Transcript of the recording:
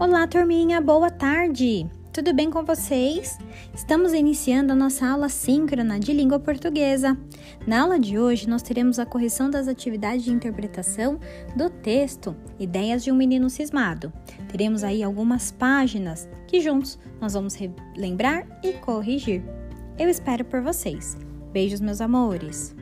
Olá, turminha, boa tarde! Tudo bem com vocês? Estamos iniciando a nossa aula síncrona de língua portuguesa. Na aula de hoje, nós teremos a correção das atividades de interpretação do texto Ideias de um Menino Cismado. Teremos aí algumas páginas que juntos nós vamos lembrar e corrigir. Eu espero por vocês. Beijos, meus amores!